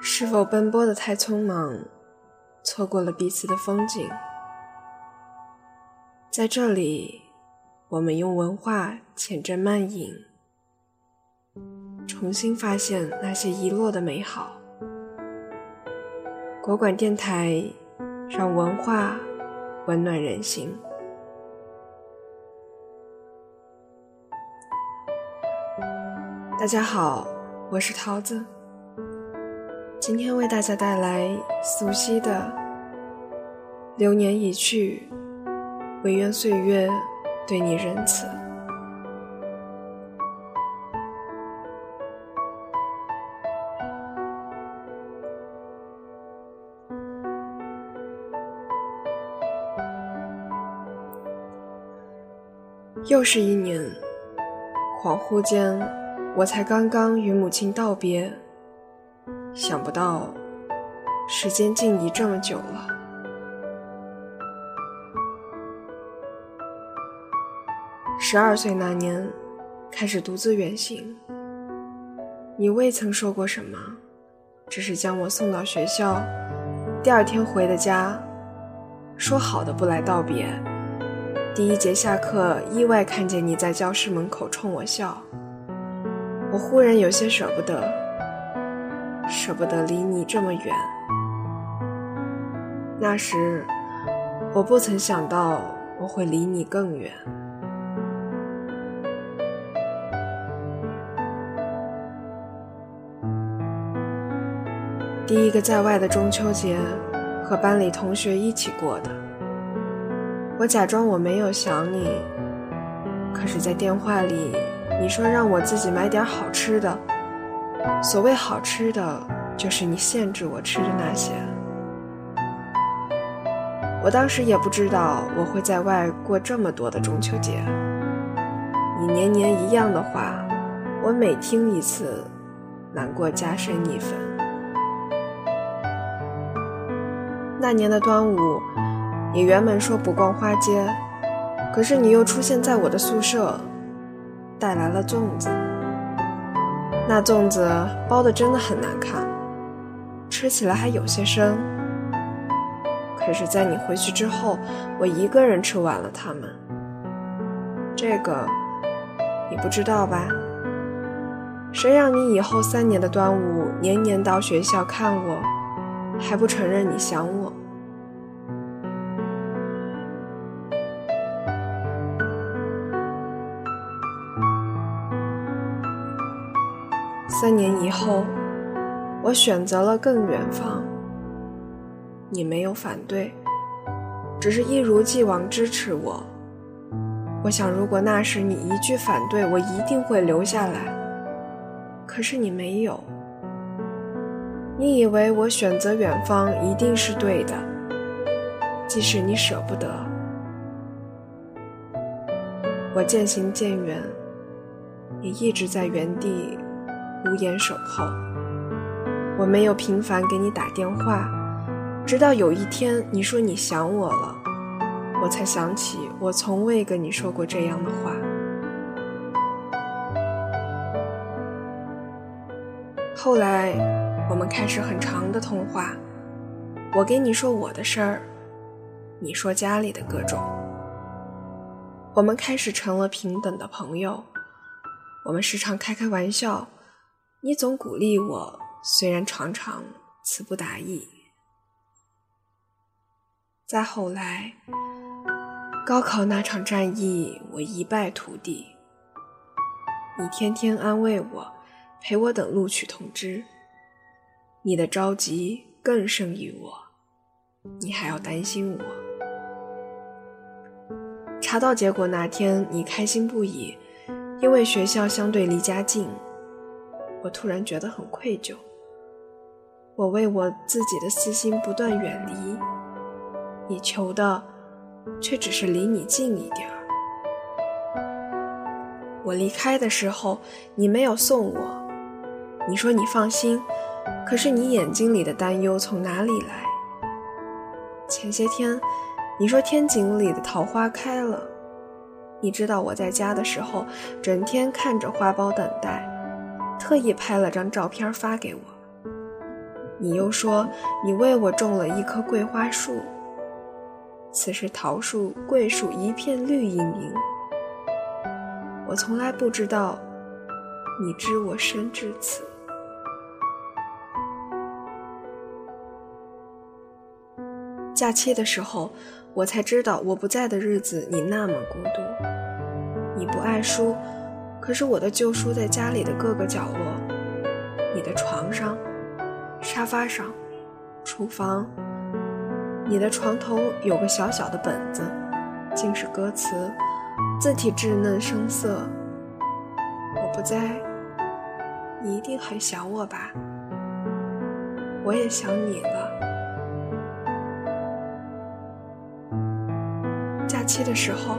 是否奔波的太匆忙，错过了彼此的风景？在这里，我们用文化浅斟慢饮，重新发现那些遗落的美好。国馆电台，让文化温暖人心。大家好，我是桃子。今天为大家带来苏西的《流年已去，唯愿岁月对你仁慈》。又是一年，恍惚间，我才刚刚与母亲道别。想不到，时间竟已这么久了。十二岁那年，开始独自远行。你未曾说过什么，只是将我送到学校，第二天回的家，说好的不来道别。第一节下课，意外看见你在教室门口冲我笑，我忽然有些舍不得。舍不得离你这么远。那时，我不曾想到我会离你更远。第一个在外的中秋节，和班里同学一起过的。我假装我没有想你，可是，在电话里，你说让我自己买点好吃的。所谓好吃的，就是你限制我吃的那些。我当时也不知道我会在外过这么多的中秋节。你年年一样的话，我每听一次，难过加深一分。那年的端午，你原本说不逛花街，可是你又出现在我的宿舍，带来了粽子。那粽子包的真的很难看，吃起来还有些生。可是，在你回去之后，我一个人吃完了它们。这个你不知道吧？谁让你以后三年的端午年年到学校看我，还不承认你想我？三年以后，我选择了更远方。你没有反对，只是一如既往支持我。我想，如果那时你一句反对，我一定会留下来。可是你没有。你以为我选择远方一定是对的，即使你舍不得。我渐行渐远，也一直在原地。无言守候，我没有频繁给你打电话，直到有一天你说你想我了，我才想起我从未跟你说过这样的话。后来我们开始很长的通话，我给你说我的事儿，你说家里的各种，我们开始成了平等的朋友，我们时常开开玩笑。你总鼓励我，虽然常常词不达意。再后来，高考那场战役，我一败涂地。你天天安慰我，陪我等录取通知。你的着急更胜于我，你还要担心我。查到结果那天，你开心不已，因为学校相对离家近。我突然觉得很愧疚，我为我自己的私心不断远离，你求的却只是离你近一点儿。我离开的时候，你没有送我，你说你放心，可是你眼睛里的担忧从哪里来？前些天你说天井里的桃花开了，你知道我在家的时候，整天看着花苞等待。特意拍了张照片发给我。你又说你为我种了一棵桂花树。此时桃树、桂树一片绿茵茵。我从来不知道，你知我深至此。假期的时候，我才知道我不在的日子你那么孤独。你不爱书，可是我的旧书在家里的各个角落。你的床上、沙发上、厨房，你的床头有个小小的本子，尽是歌词，字体稚嫩生涩。我不在，你一定很想我吧？我也想你了。假期的时候，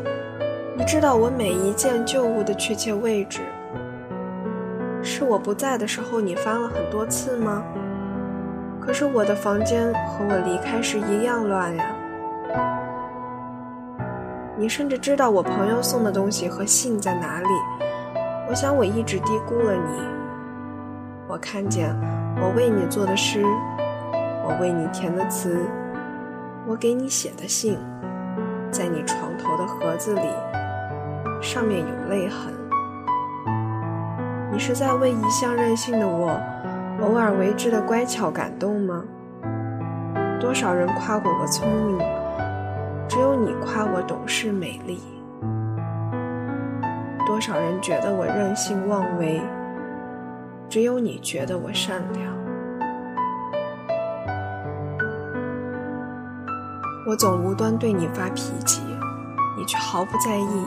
你知道我每一件旧物的确切位置。是我不在的时候，你翻了很多次吗？可是我的房间和我离开时一样乱呀。你甚至知道我朋友送的东西和信在哪里。我想我一直低估了你。我看见我为你做的诗，我为你填的词，我给你写的信。在你床头的盒子里，上面有泪痕。你是在为一向任性的我，偶尔为之的乖巧感动吗？多少人夸过我聪明，只有你夸我懂事美丽。多少人觉得我任性妄为，只有你觉得我善良。我总无端对你发脾气，你却毫不在意，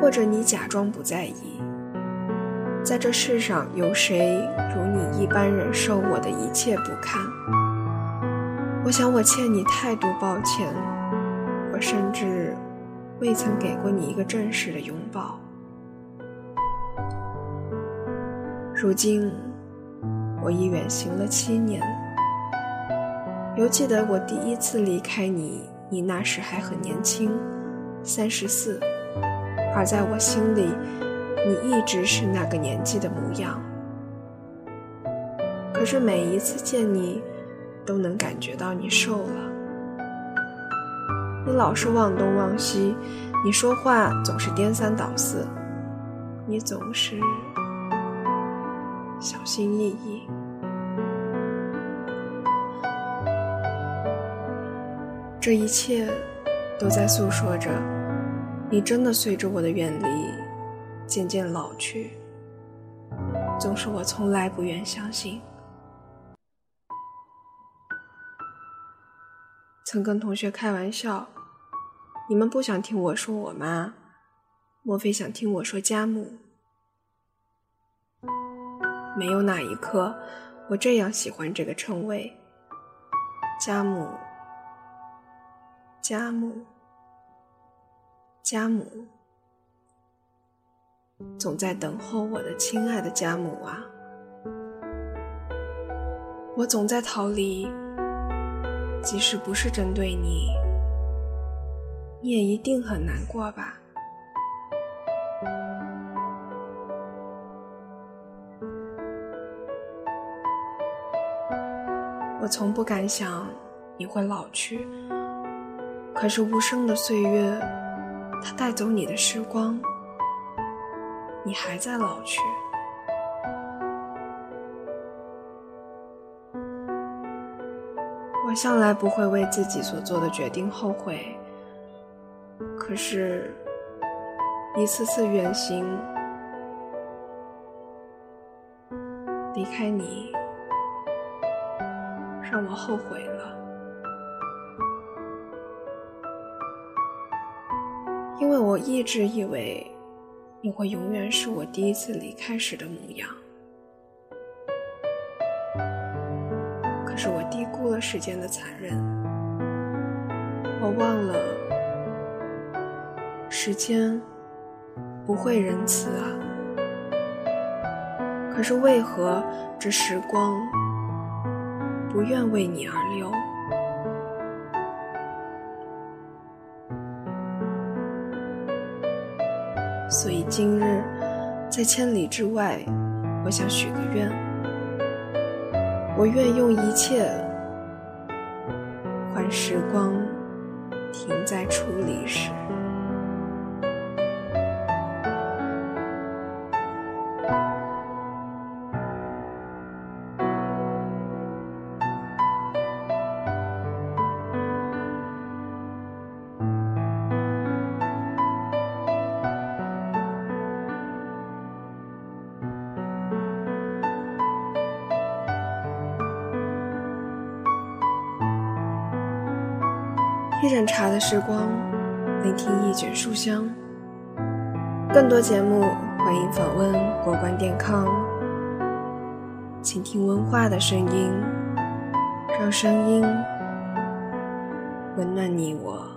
或者你假装不在意。在这世上，有谁如你一般忍受我的一切不堪？我想我欠你太多抱歉，我甚至未曾给过你一个正式的拥抱。如今，我已远行了七年。犹记得我第一次离开你，你那时还很年轻，三十四，而在我心里，你一直是那个年纪的模样。可是每一次见你，都能感觉到你瘦了。你老是忘东忘西，你说话总是颠三倒四，你总是小心翼翼。这一切都在诉说着，你真的随着我的远离渐渐老去。总是我从来不愿相信。曾跟同学开玩笑：“你们不想听我说我妈，莫非想听我说家母？”没有哪一刻我这样喜欢这个称谓，家母。家母，家母，总在等候我的亲爱的家母啊！我总在逃离，即使不是针对你，你也一定很难过吧？我从不敢想你会老去。可是无声的岁月，它带走你的时光，你还在老去。我向来不会为自己所做的决定后悔，可是，一次次远行，离开你，让我后悔了。我一直以为你会永远是我第一次离开时的模样，可是我低估了时间的残忍，我忘了时间不会仁慈啊。可是为何这时光不愿为你而流？今日，在千里之外，我想许个愿。我愿用一切换时光停在初离时。一盏茶的时光，聆听一卷书香。更多节目，欢迎访问国关电康，倾听文化的声音，让声音温暖你我。